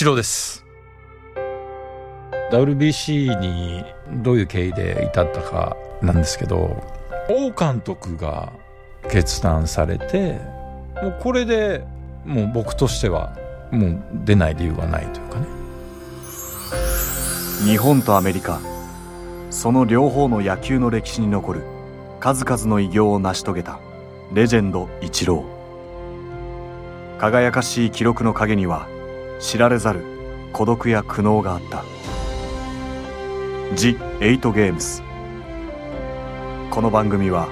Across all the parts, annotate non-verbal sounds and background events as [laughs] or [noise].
一郎です。WBC にどういう経緯で至ったかなんですけど王監督が決断されてもうこれでもう僕としてはもう出ない理由がないというかね。日本とアメリカその両方の野球の歴史に残る数々の偉業を成し遂げたレジェンドイチロー輝かしい記録の陰には知られざる孤独や苦悩があった「ジ・エイト・ゲームス」この番組は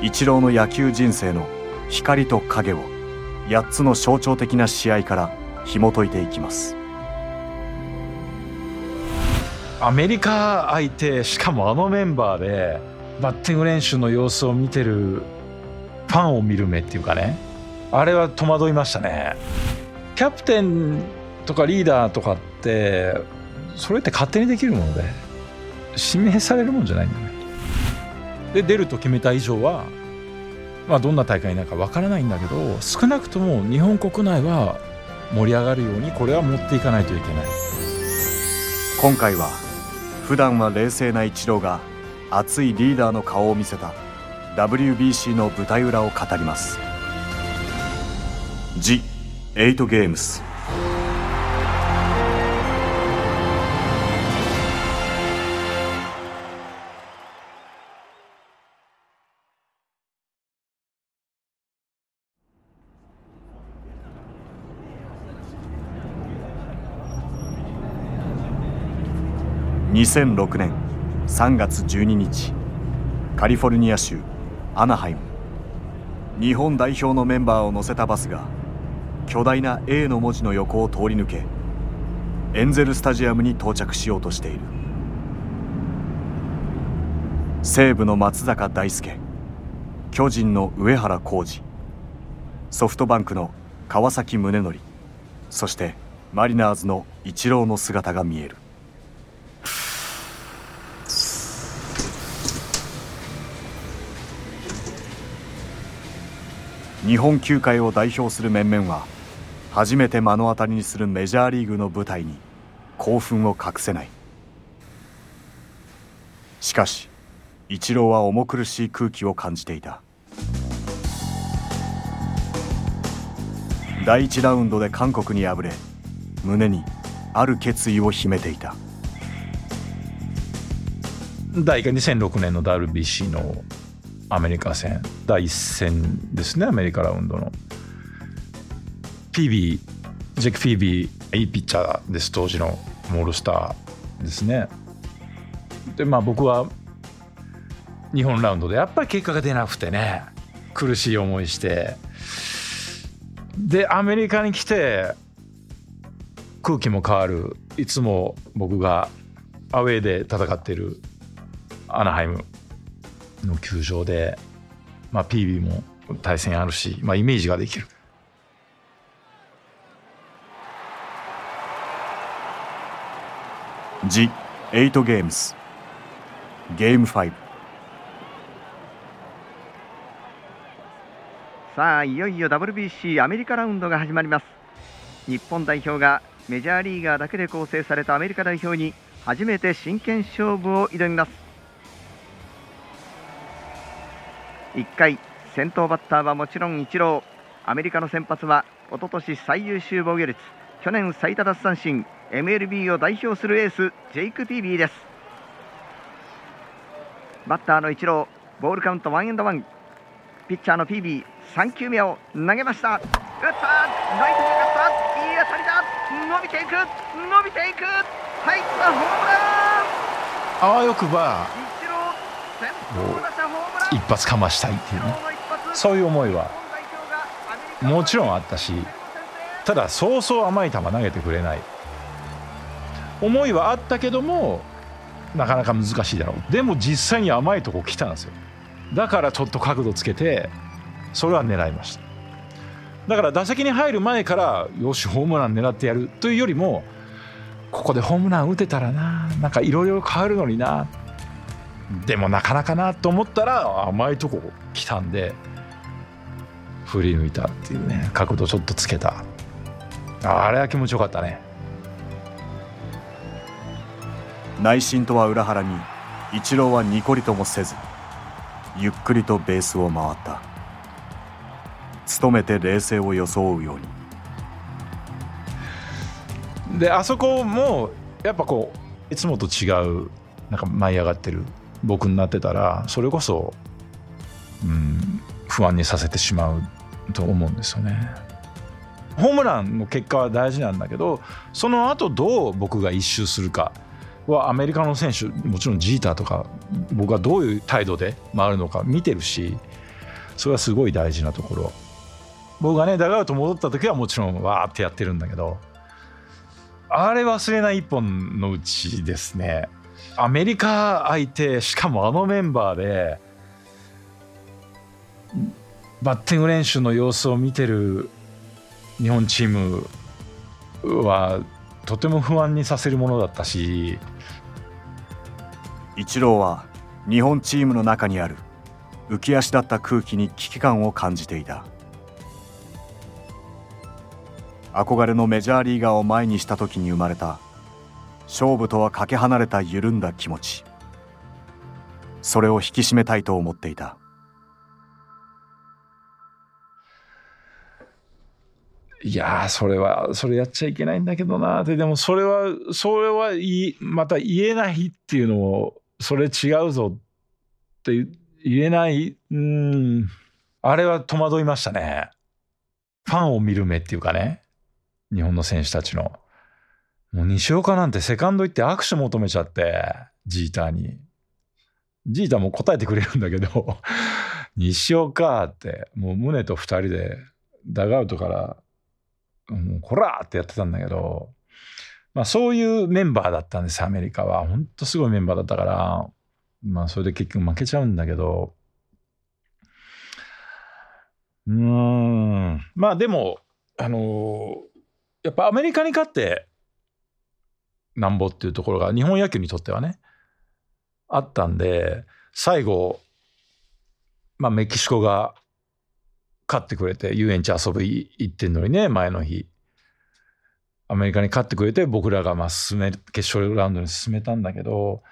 イチローの野球人生の光と影を8つの象徴的な試合から紐解いていきます。アメリカ相手しかもあのメンバーでバッティング練習の様子を見てるファンを見る目っていうかね。あれは戸惑いましたね。キャプテンとかリーダーとかってそれって勝手にできるもので指名されるもんじゃないんだね。で出ると決めた以上は、まあ、どんな大会になるかわからないんだけど少なくとも日本国内は盛り上がるようにこれは持っていかないといけない。今回は普段は冷静なイチローが熱いリーダーの顔を見せた WBC の舞台裏を語ります「THE8GAMES」2006年3月12日カリフォルニア州アナハイム。日本代表のメンバーを乗せたバスが巨大な A の文字の横を通り抜けエンゼル・スタジアムに到着しようとしている。西武の松坂大輔巨人の上原浩二ソフトバンクの川崎宗則そしてマリナーズのイチローの姿が見える。日本球界を代表する面々は初めて目の当たりにするメジャーリーグの舞台に興奮を隠せない。しかしイチローは重苦しい空気を感じていた。第1ラウンドで韓国に敗れ胸にある決意を秘めていた。第2006年の WBC のアメリカ戦。第1戦ですねアメリカラウンドの。フィービージェック・フィービーいいピッチャーです。当時のモールスターですね。でまあ僕は日本ラウンドでやっぱり結果が出なくてね苦しい思いして。でアメリカに来て空気も変わる。いつも僕がアウェーで戦っているアナハイム。の球場で、まあ、PB も対戦あるし、まあ、イメージができる。ジ・エイト・ゲームスゲーム5さあいよいよ WBC アメリカラウンドが始まります。日本代表がメジャーリーガーだけで構成されたアメリカ代表に初めて真剣勝負を挑みます1回先頭バッターはもちろんイチロー。アメリカの先発はおととし最優秀防御率去年最多奪三振 MLB を代表するエースジェイク・ピービーです。バッターのイチローボールカウントワンエンドワン。ピッチャーのピービー3球目を投げました。打った!ライトに上がった!いい当たりだ!伸びていく!伸びていく!入ったホームラン!あわよくば。イチロー先頭打者ホームラン一発かましたいっていうね。そういう思いはもちろんあったしただそうそう甘い球投げてくれない。思いはあったけどもなかなか難しいだろう。でも実際に甘いとこ来たんですよ。だからちょっと角度つけてそれは狙いました。だから打席に入る前からよしホームラン狙ってやるというよりもここでホームラン打てたらななんかいろいろ変わるのになでもなかなかなと思ったら甘いとこ来たんで振り抜いたっていうね。角度ちょっとつけた。あれは気持ちよかったね。内心とは裏腹にイチローはニコリともせずゆっくりとベースを回った。努めて冷静を装うように。であそこもやっぱこういつもと違うなんか舞い上がってる僕になってたらそれこそ、うん、不安にさせてしまうと思うんですよね。ホームランの結果は大事なんだけどその後どう僕が一周するか。はアメリカの選手もちろんジーターとか僕がどういう態度で回るのか見てるしそれはすごい大事なところ。僕がねダグアウト戻った時はもちろんわーってやってるんだけどあれ忘れない一本のうちですね。アメリカ相手しかもあのメンバーでバッティング練習の様子を見てる日本チームはとても不安にさせるものだったしイチローは日本チームの中にある浮き足だった空気に危機感を感じていた。憧れのメジャーリーガーを前にした時に生まれた勝負とはかけ離れた緩んだ気持ち。それを引き締めたいと思っていた。いやそれはそれやっちゃいけないんだけどなって。でもそれはそれはいまた言えないっていうのをそれ違うぞって言えないうんあれは戸惑いましたね。ファンを見る目っていうかね。日本の選手たちの。もう西岡なんてセカンド行って握手求めちゃってジーターに。ジーターも答えてくれるんだけど [laughs] 西岡ってもう胸と2人でダグアウトからもうこらーってやってたんだけど、まあそういうメンバーだったんですアメリカは。本当すごいメンバーだったから、まあそれで結局負けちゃうんだけど、うん、まあでも、あのやっぱアメリカに勝ってなんぼっていうところが日本野球にとってはね、あったんで、最後、まあメキシコが勝ってくれて、遊園地遊び行ってんのにね、前の日。アメリカに勝ってくれて、僕らがまあ進め、決勝ラウンドに進めたんだけど、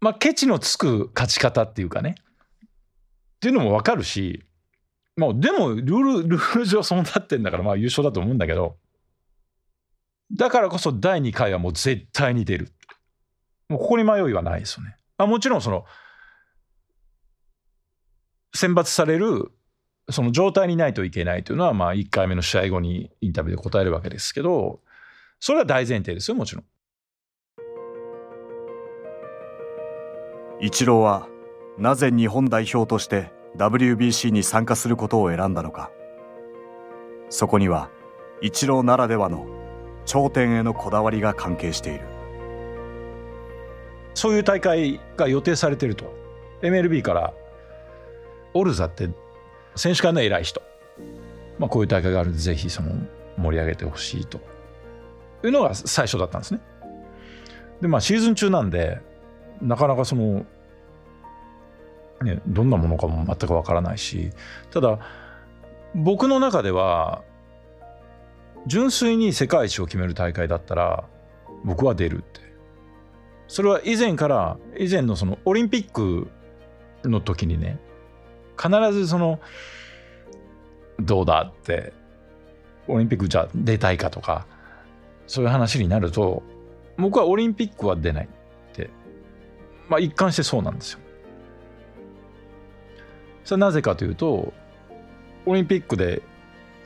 まあ、ケチのつく勝ち方っていうかね、っていうのもわかるし、まあ、でも、ルール、ルール上そうなってんだから、まあ優勝だと思うんだけど、だからこそ第2回はもう絶対に出る。もうここに迷いはないですよね。あもちろんその、選抜されるその状態にないといけないというのは、まあ、1回目の試合後にインタビューで答えるわけですけど、それは大前提ですよ、もちろん。イチローはなぜ日本代表として WBC に参加することを選んだのか。そこにはイチローならではの頂点へのこだわりが関係している。そういう大会が予定されてると。MLB からオルザって選手間の偉い人、まあ、こういう大会があるんでぜひその盛り上げてほしいというのが最初だったんですね。でまあシーズン中なんでなかなかその、ね、どんなものかも全くわからないしただ僕の中では純粋に世界一を決める大会だったら僕は出るってそれは以前から以前のそのオリンピックの時にね必ずそのどうだってオリンピックじゃ出たいかとかそういう話になると僕はオリンピックは出ないってまあ一貫してそうなんですよ。それはなぜかというとオリンピックで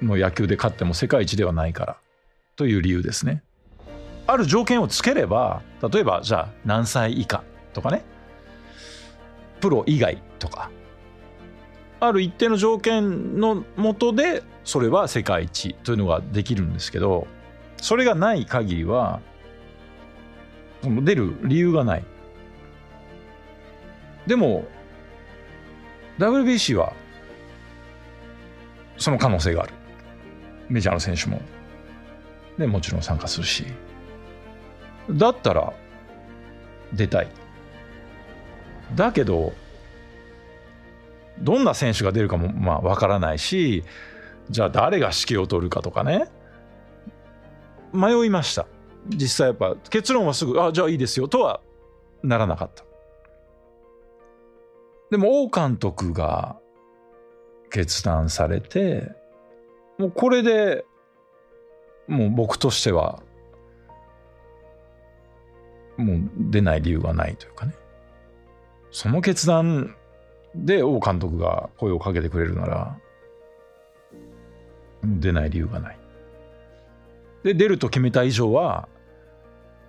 の野球で勝っても世界一ではないからという理由ですね。ある条件をつければ例えばじゃあ何歳以下とかね。プロ以外とか。ある一定の条件のもとでそれは世界一というのができるんですけどそれがない限りは出る理由がない。でも WBC はその可能性がある。メジャーの選手も。ねもちろん参加するし。だったら出たい。だけどどんな選手が出るかもまあ分からないしじゃあ誰が指揮を取るかとかね。迷いました。実際やっぱ結論はすぐあじゃあいいですよとはならなかった。でも王監督が決断されてもうこれでもう僕としてはもう出ない理由がないというかね。その決断で王監督が声をかけてくれるなら出ない理由がない。で出ると決めた以上は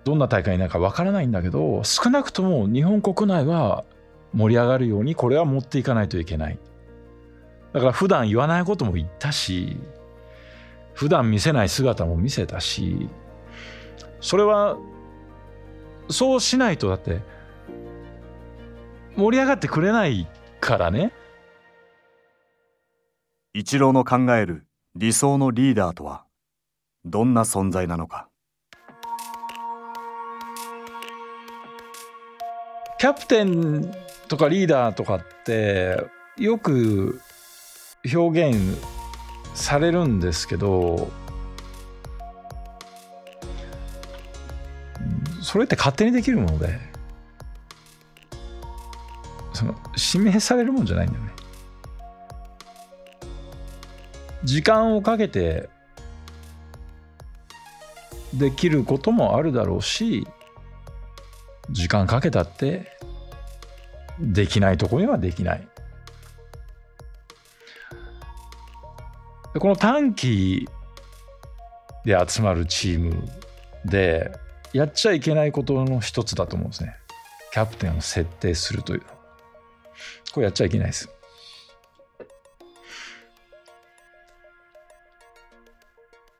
どんな大会になるかわからないんだけど少なくとも日本国内は盛り上がるようにこれは持っていかないといけない。だから普段言わないことも言ったし普段見せない姿も見せたしそれはそうしないとだって盛り上がってくれないからね。イチローの考える理想のリーダーとはどんな存在なのか。キャプテンとかリーダーとかってよく表現されるんですけどそれって勝手にできるものでその指名されるもんじゃないんだよね。時間をかけてできることもあるだろうし時間かけたってできないとこにはできない。この短期で集まるチームでやっちゃいけないことの一つだと思うんですね。キャプテンを設定するというの。これやっちゃいけないです。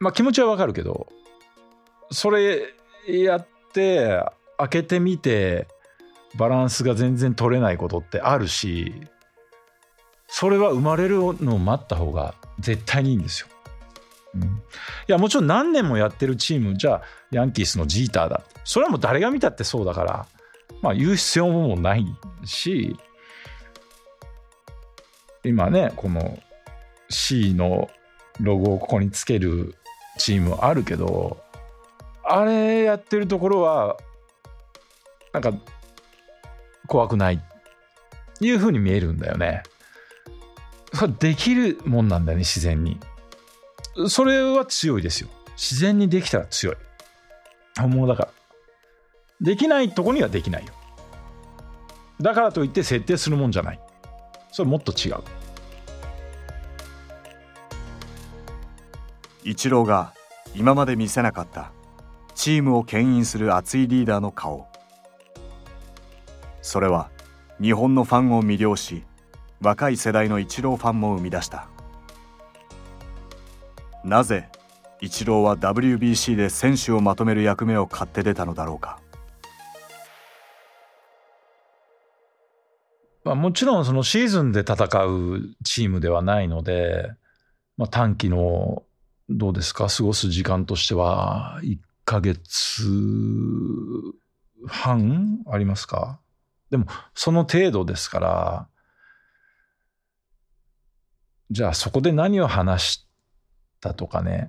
まあ気持ちはわかるけどそれやって開けてみてバランスが全然取れないことってあるしそれは生まれるのを待った方が絶対にいいんですよ。うん、いやもちろん何年もやってるチームじゃあヤンキースのジーターだそれはもう誰が見たってそうだからまあ言う必要もないし今ねこの C のロゴをここにつけるチームあるけどあれやってるところはなんか怖くないっていうふうに見えるんだよね。できるもんなんだよね自然に。それは強いですよ。自然にできたら強い。本物だから。できないとこにはできないよ。だからといって設定するもんじゃない。それもっと違う。イチローが今まで見せなかったチームを牽引する熱いリーダーの顔それは日本のファンを魅了し若い世代のイチローファンも生み出した。なぜイチローは WBC で選手をまとめる役目を買って出たのだろうか。まあ、もちろんそのシーズンで戦うチームではないので、まあ、短期のどうですか過ごす時間としては1ヶ月半ありますか？でもその程度ですからじゃあそこで何を話したとかね。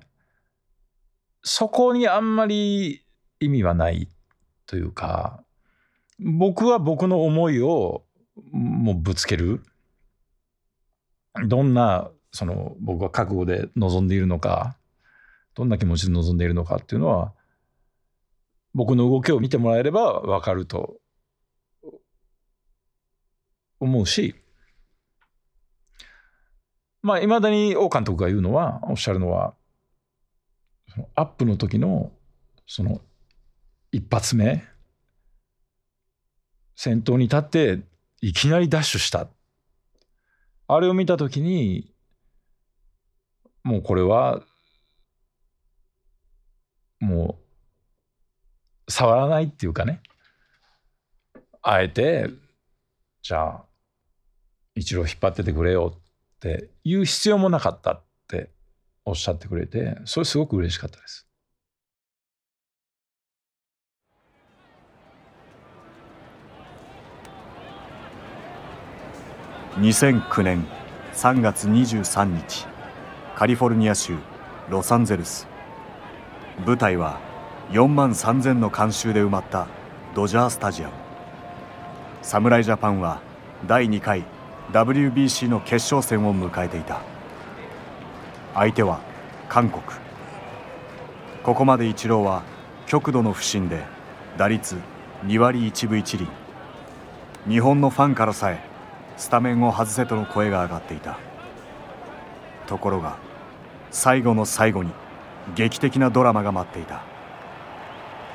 そこにあんまり意味はないというか僕は僕の思いをもうぶつける。どんなその僕は覚悟で臨んでいるのかどんな気持ちで臨んでいるのかっていうのは僕の動きを見てもらえれば分かると思うしまあいまだに王監督が言うのはおっしゃるのはそのアップの時のその一発目先頭に立っていきなりダッシュした。あれを見た時にもうこれはもう触らないっていうかね。あえてじゃあ一郎引っ張っててくれよ。って言う必要もなかったっておっしゃってくれてそれすごく嬉しかったです。2009年3月23日カリフォルニア州ロサンゼルス舞台は4万3,000の観衆で埋まったドジャースタジアム侍ジャパンは第2回 WBC の決勝戦を迎えていた。相手は韓国。ここまでイチローは極度の不振で打率2割1分1厘。日本のファンからさえスタメンを外せとの声が上がっていた。ところが最後の最後に劇的なドラマが待っていた。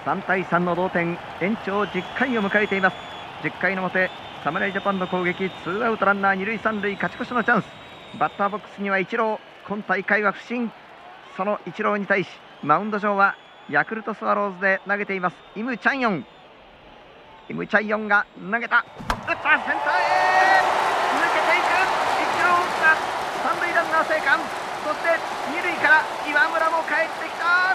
3対3の同点延長10回を迎えています。10回の表侍ジャパンの攻撃ツーアウトランナー二塁三塁勝ち越しのチャンス。バッターボックスにはイチロー。今大会は不振。そのイチローに対しマウンド上はヤクルトスワローズで投げています。イム・チャンヨン。イム・チャンヨンが投げた。打ったセンターへ。抜けていく。イチロー打った。三塁ランナー生還。そして二塁から岩村も帰ってきた。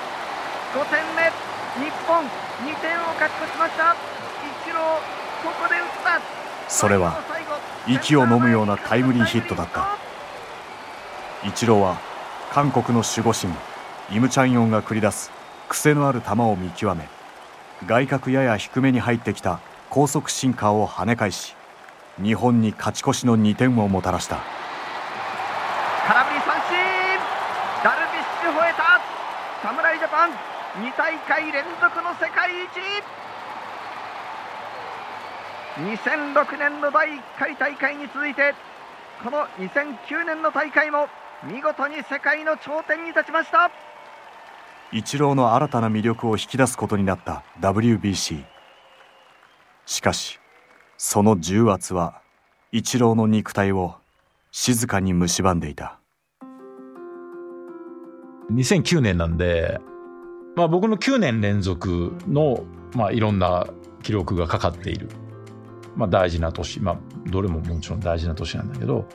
5点目。日本2点を勝ち越しました。イチローここで打った。それは息を飲むようなタイムリーヒットだった。イチローは韓国の守護神イム・チャンヨンが繰り出す癖のある球を見極め外角やや低めに入ってきた高速シンカーを跳ね返し日本に勝ち越しの2点をもたらした。空振り三振！ダルビッシュ吠えた！侍ジャパン2大会連続の世界一！2006年の第1回大会に続いてこの2009年の大会も見事に世界の頂点に立ちました。イチローの新たな魅力を引き出すことになった WBC しかしその重圧はイチローの肉体を静かに蝕んでいた。2009年なんで、まあ、僕の9年連続の、まあ、いろんな記録がかかっている、まあ、大事な年、まあ、どれももちろん大事な年なんだけど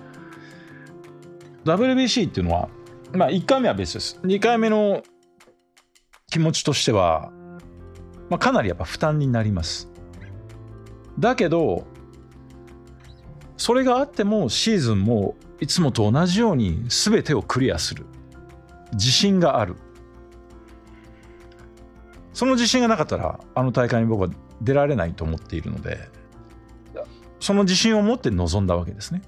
WBC っていうのは、まあ、1回目は別です。2回目の気持ちとしては、まあ、かなりやっぱ負担になります。だけどそれがあってもシーズンもいつもと同じように全てをクリアする。自信がある。その自信がなかったらあの大会に僕は出られないと思っているのでその自信を持って臨んだわけですね。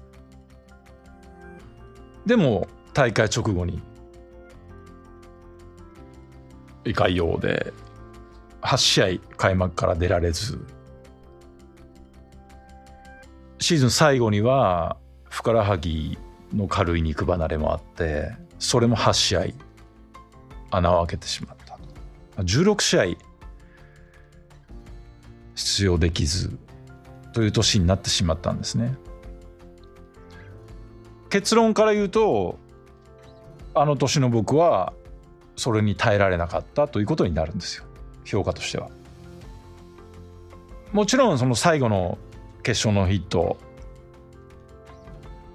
でも大会直後に胃潰瘍で8試合開幕から出られずシーズン最後にはふくらはぎの軽い肉離れもあってそれも8試合穴を開けてしまった。16試合出場できずという年になってしまったんですね。結論から言うとあの年の僕はそれに耐えられなかったということになるんですよ。評価としては。もちろんその最後の決勝のヒット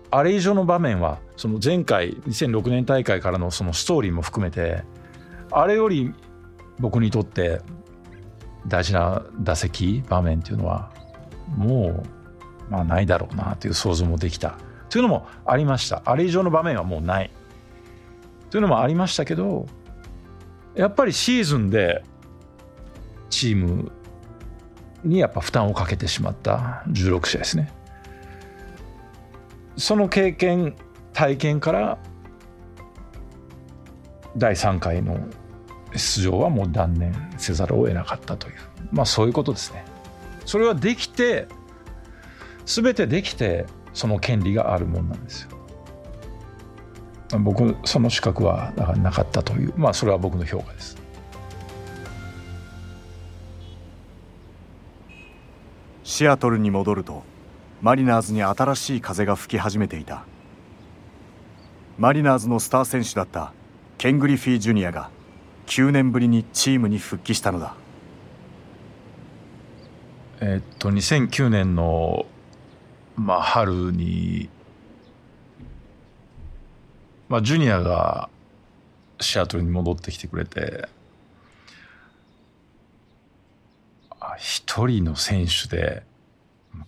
あれ以上の場面はその前回2006年大会からのそのストーリーも含めてあれより僕にとって大事な打席場面っていうのはもうまあないだろうなという想像もできた。というのもありました。あれ以上の場面はもうない。というのもありましたけどやっぱりシーズンでチームにやっぱ負担をかけてしまった。16試合ですね。その経験体験から第3回の出場はもう断念せざるを得なかったという。まあそういうことですね。それはできて全てできてその権利があるもんなんですよ。僕その資格はだからなかったというまあそれは僕の評価です。シアトルに戻るとマリナーズに新しい風が吹き始めていたマリナーズのスター選手だったケン・グリフィー・ジュニアが9年ぶりにチームに復帰したのだえっと2009年の、まあ、春に、まあ、ジュニアがシアトルに戻ってきてくれて一人の選手で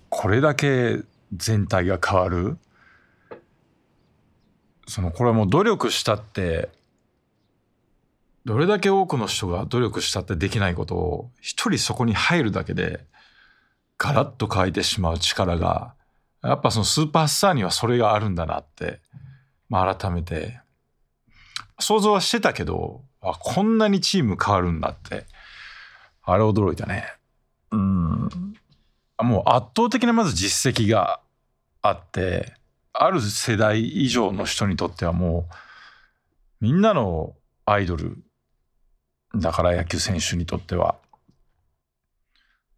これだけ全体が変わるそのこれはもう努力したってどれだけ多くの人が努力したってできないことを一人そこに入るだけでガラッと変えてしまう力がやっぱそのスーパースターにはそれがあるんだなって、まあ、改めて。想像はしてたけどあこんなにチーム変わるんだって。あれ驚いたね。うん。もう圧倒的なまず実績があってある世代以上の人にとってはもうみんなのアイドルだから野球選手にとっては。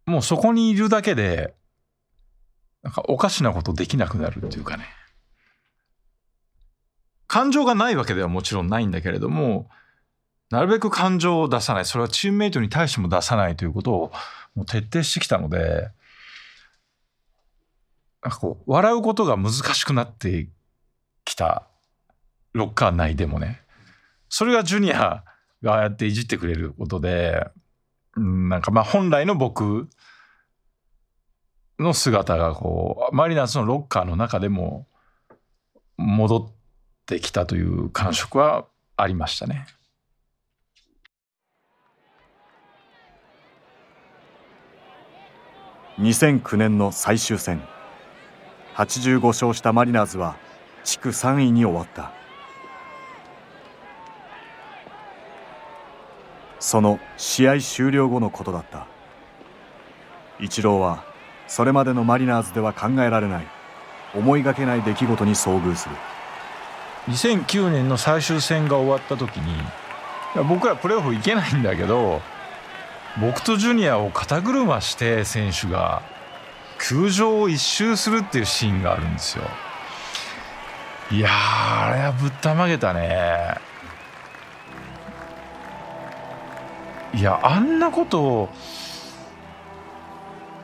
もうそこにいるだけでなんかおかしなことできなくなるっていうかね。感情がないわけではもちろんないんだけれどもなるべく感情を出さない。それはチームメイトに対しても出さないということをもう徹底してきたのでなんかこう笑うことが難しくなってきたロッカー内でもね。それがジュニアがああやっていじってくれることで、うん、なんかまあ本来の僕の姿がこうマリナーズのロッカーの中でも戻ってきたという感触はありましたね。2009年の最終戦。85勝したマリナーズは地区3位に終わった。その試合終了後のことだった。イチローはそれまでのマリナーズでは考えられない思いがけない出来事に遭遇する2009年の最終戦が終わった時に僕らプレーオフ行けないんだけど僕とジュニアを肩車して選手が空場を一周するっていうシーンがあるんですよ。いやあれはぶったまげたね。いやあんなことを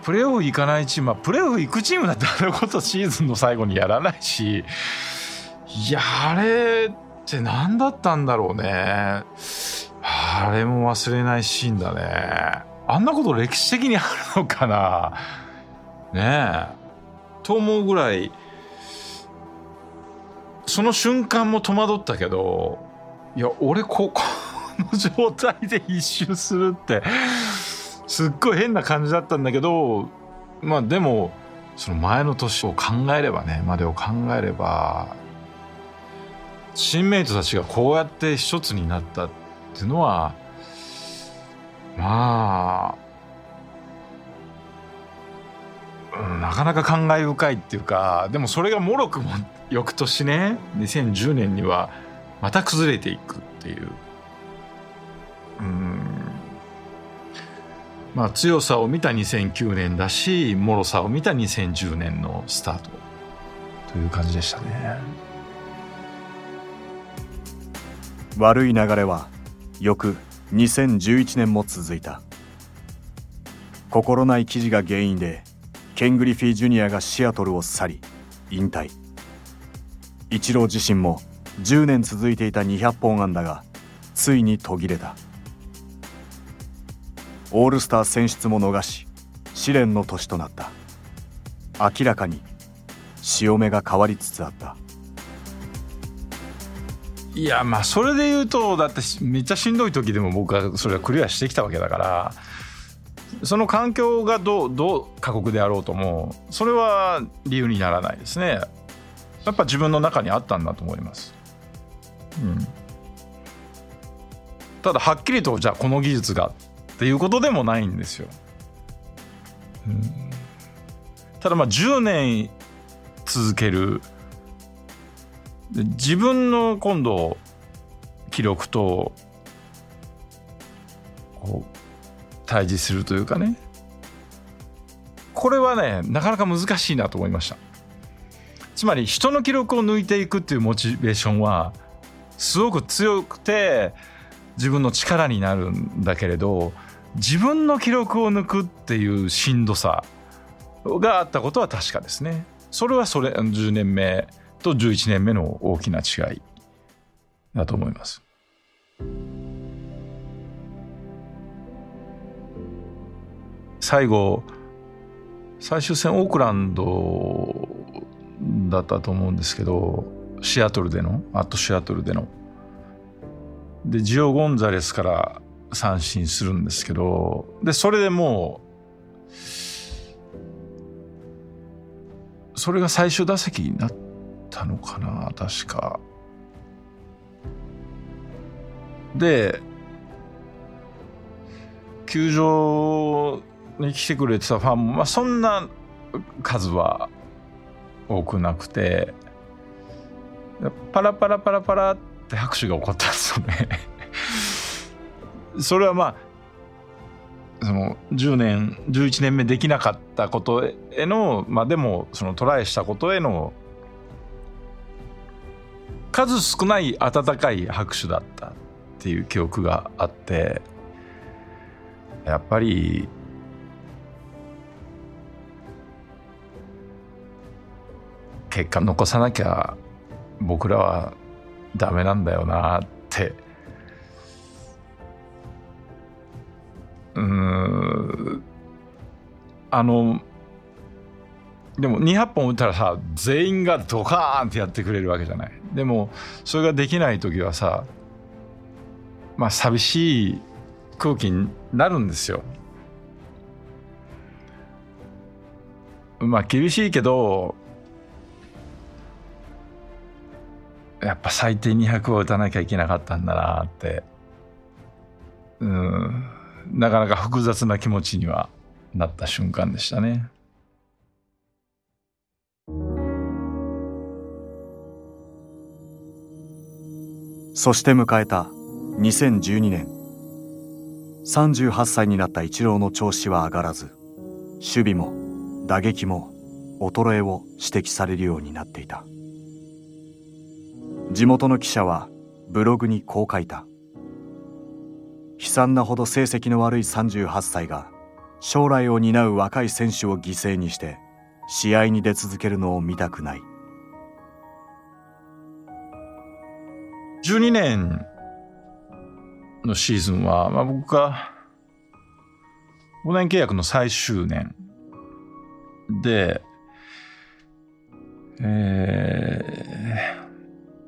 プレーオフ行かないチームはプレーオフ行くチームだってあんなことシーズンの最後にやらないしいやあれって何だったんだろうね。あれも忘れないシーンだね。あんなこと歴史的にあるのかなねえ。と思うぐらい、その瞬間も戸惑ったけど、いや、俺こ [laughs] この状態で一周するって、すっごい変な感じだったんだけど、まあでも、その前の年を考えればね、までを考えれば、チームメイトたちがこうやって一つになったっていうのは、まあ、なかなか感慨深いっていうかでもそれがもろくも翌年ね2010年にはまた崩れていくっていう。うんまあ強さを見た2009年だし脆さを見た2010年のスタートという感じでしたね。悪い流れは翌2011年も続いた。心ない記事が原因でケン・グリフィー・ジュニアがシアトルを去り引退。イチロー自身も10年続いていた200本安打がついに途切れた。オールスター選出も逃し試練の年となった。明らかに潮目が変わりつつあった。いやまあそれで言うとだってめっちゃしんどい時でも僕はそれはクリアしてきたわけだからその環境がどうどう過酷であろうともそれは理由にならないですね。やっぱ自分の中にあったんだと思います、うん、ただはっきりとじゃあこの技術がっていうことでもないんですよ、うん、ただまあ10年続ける。自分の今度記録とこう対峙するというかね。これはねなかなか難しいなと思いました。つまり人の記録を抜いていくっていうモチベーションはすごく強くて自分の力になるんだけれど自分の記録を抜くっていうしんどさがあったことは確かですねそれはそれ10年目と11年目の大きな違いだと思います。最後最終戦オークランドだったと思うんですけどシアトルでのアットシアトルでのでジオ・ゴンザレスから三振するんですけどでそれでもうそれが最終打席になったのかな確か。で球場に来てくれてたファンも、まあ、そんな数は多くなくてパラパラパラパラって拍手が起こったんですよね。[laughs] それはまあその10年11年目できなかったことへのまあでもそのトライしたことへの数少ない温かい拍手だったっていう記憶があってやっぱり結果残さなきゃ僕らはダメなんだよなって。うん。あのでも200本打ったらさ全員がドカーンってやってくれるわけじゃない。でもそれができない時はさまあ寂しい空気になるんですよ。まあ厳しいけどやっぱ最低200は打たなきゃいけなかったんだなって。うん。なかなか複雑な気持ちにはなった瞬間でしたね。そして迎えた2012年。38歳になったイチローの調子は上がらず守備も打撃も衰えを指摘されるようになっていた。地元の記者はブログにこう書いた。悲惨なほど成績の悪い38歳が将来を担う若い選手を犠牲にして試合に出続けるのを見たくない。12年のシーズンは、まあ、僕が5年契約の最終年。で、えー、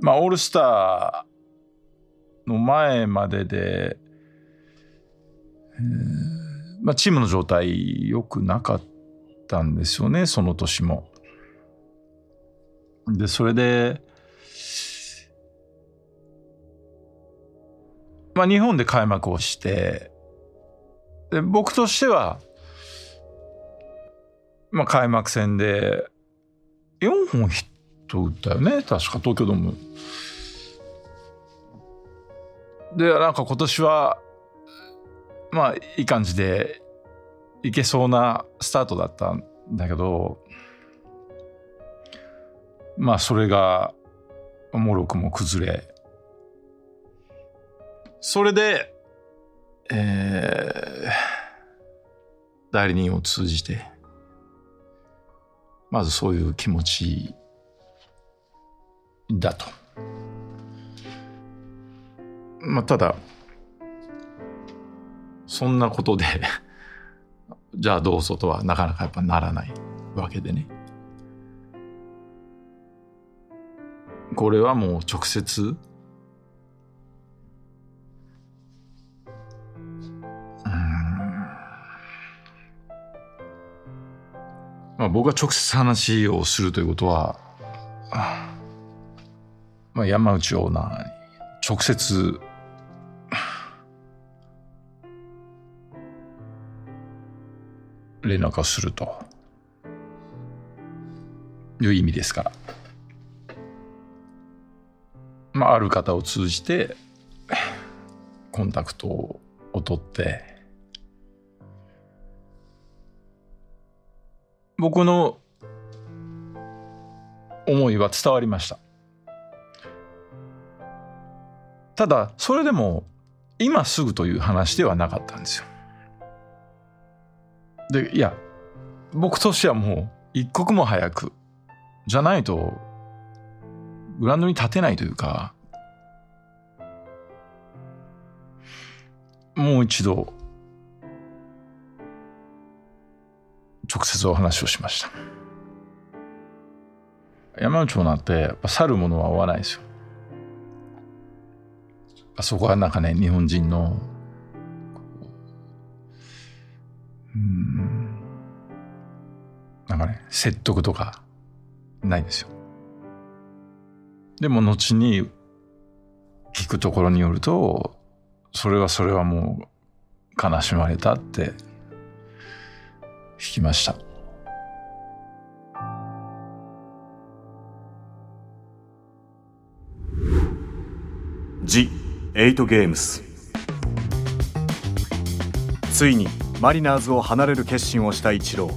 まあオールスターの前までで、えーまあ、チームの状態良くなかったんですよねその年も。でそれでまあ、日本で開幕をしてで僕としては、まあ、開幕戦で4本ヒット打ったよね確か東京ドーム。でなんか今年はまあいい感じでいけそうなスタートだったんだけどまあそれがもろくも崩れそれで、えー、代理人を通じて、まずそういう気持ちだと。まあ、ただ、そんなことで [laughs] じゃあどうぞとはなかなかやっぱならないわけでね。これはもう直接まあ、僕が直接話をするということは、あまあ、山内オーナーに直接連絡をすると。いう意味ですから。まあ、ある方を通じてコンタクトを取って。僕の思いは伝わりました。ただそれでも今すぐという話ではなかったんですよ。でいや僕としてはもう一刻も早くじゃないとグラウンドに立てないというかもう一度直接お話をしました。山内もなってやっぱ去るものは追わないですよ。あそこはなんかね、日本人の、うん、なんかね、説得とかないですよ。でも後に聞くところによると、それはそれはもう悲しまれたって聞きました。じ8ゲームスついにマリナーズを離れる決心をしたイチロー。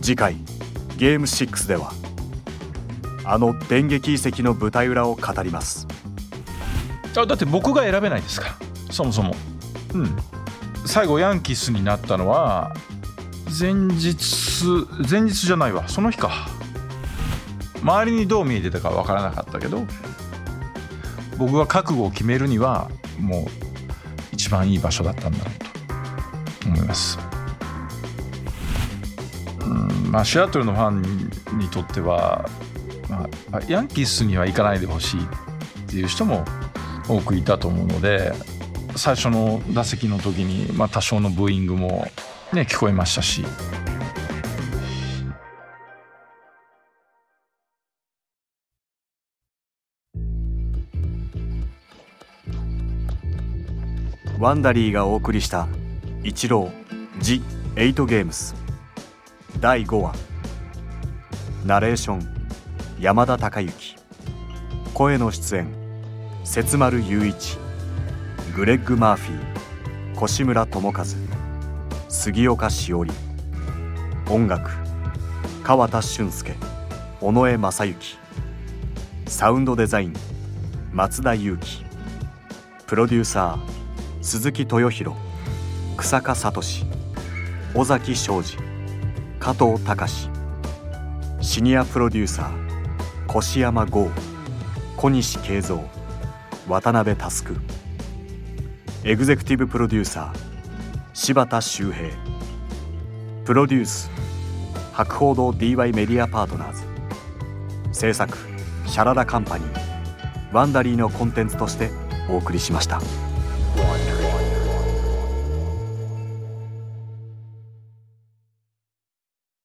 次回ゲーム6ではあの電撃移籍の舞台裏を語ります。あだって僕が選べないですから。そもそも。うん。最後ヤンキースになったのは前日前日じゃないわ。その日か。周りにどう見えてたかわからなかったけど。僕が覚悟を決めるにはもう一番いい場所だったんだろうと思いますうんまあシアトルのファンにとっては、まあ、ヤンキースには行かないでほしいっていう人も多くいたと思うので最初の打席の時に、まあ、多少のブーイングも、ね、聞こえましたし。ワンダリーがお送りした「イチロー・ジ・エイト・ゲームス」第5話。ナレーション山田孝之。声の出演節丸雄一。グレッグ・マーフィー越村智和。杉岡しおり音楽川田俊介。尾上正幸サウンドデザイン松田裕樹。プロデューサー鈴木豊弘草加聡尾崎昌司加藤隆シニアプロデューサー越山剛小西慶三渡辺佑エグゼクティブプロデューサー柴田修平プロデュース博報堂 DY メディアパートナーズ制作シャララカンパニーワンダリーのコンテンツとしてお送りしました。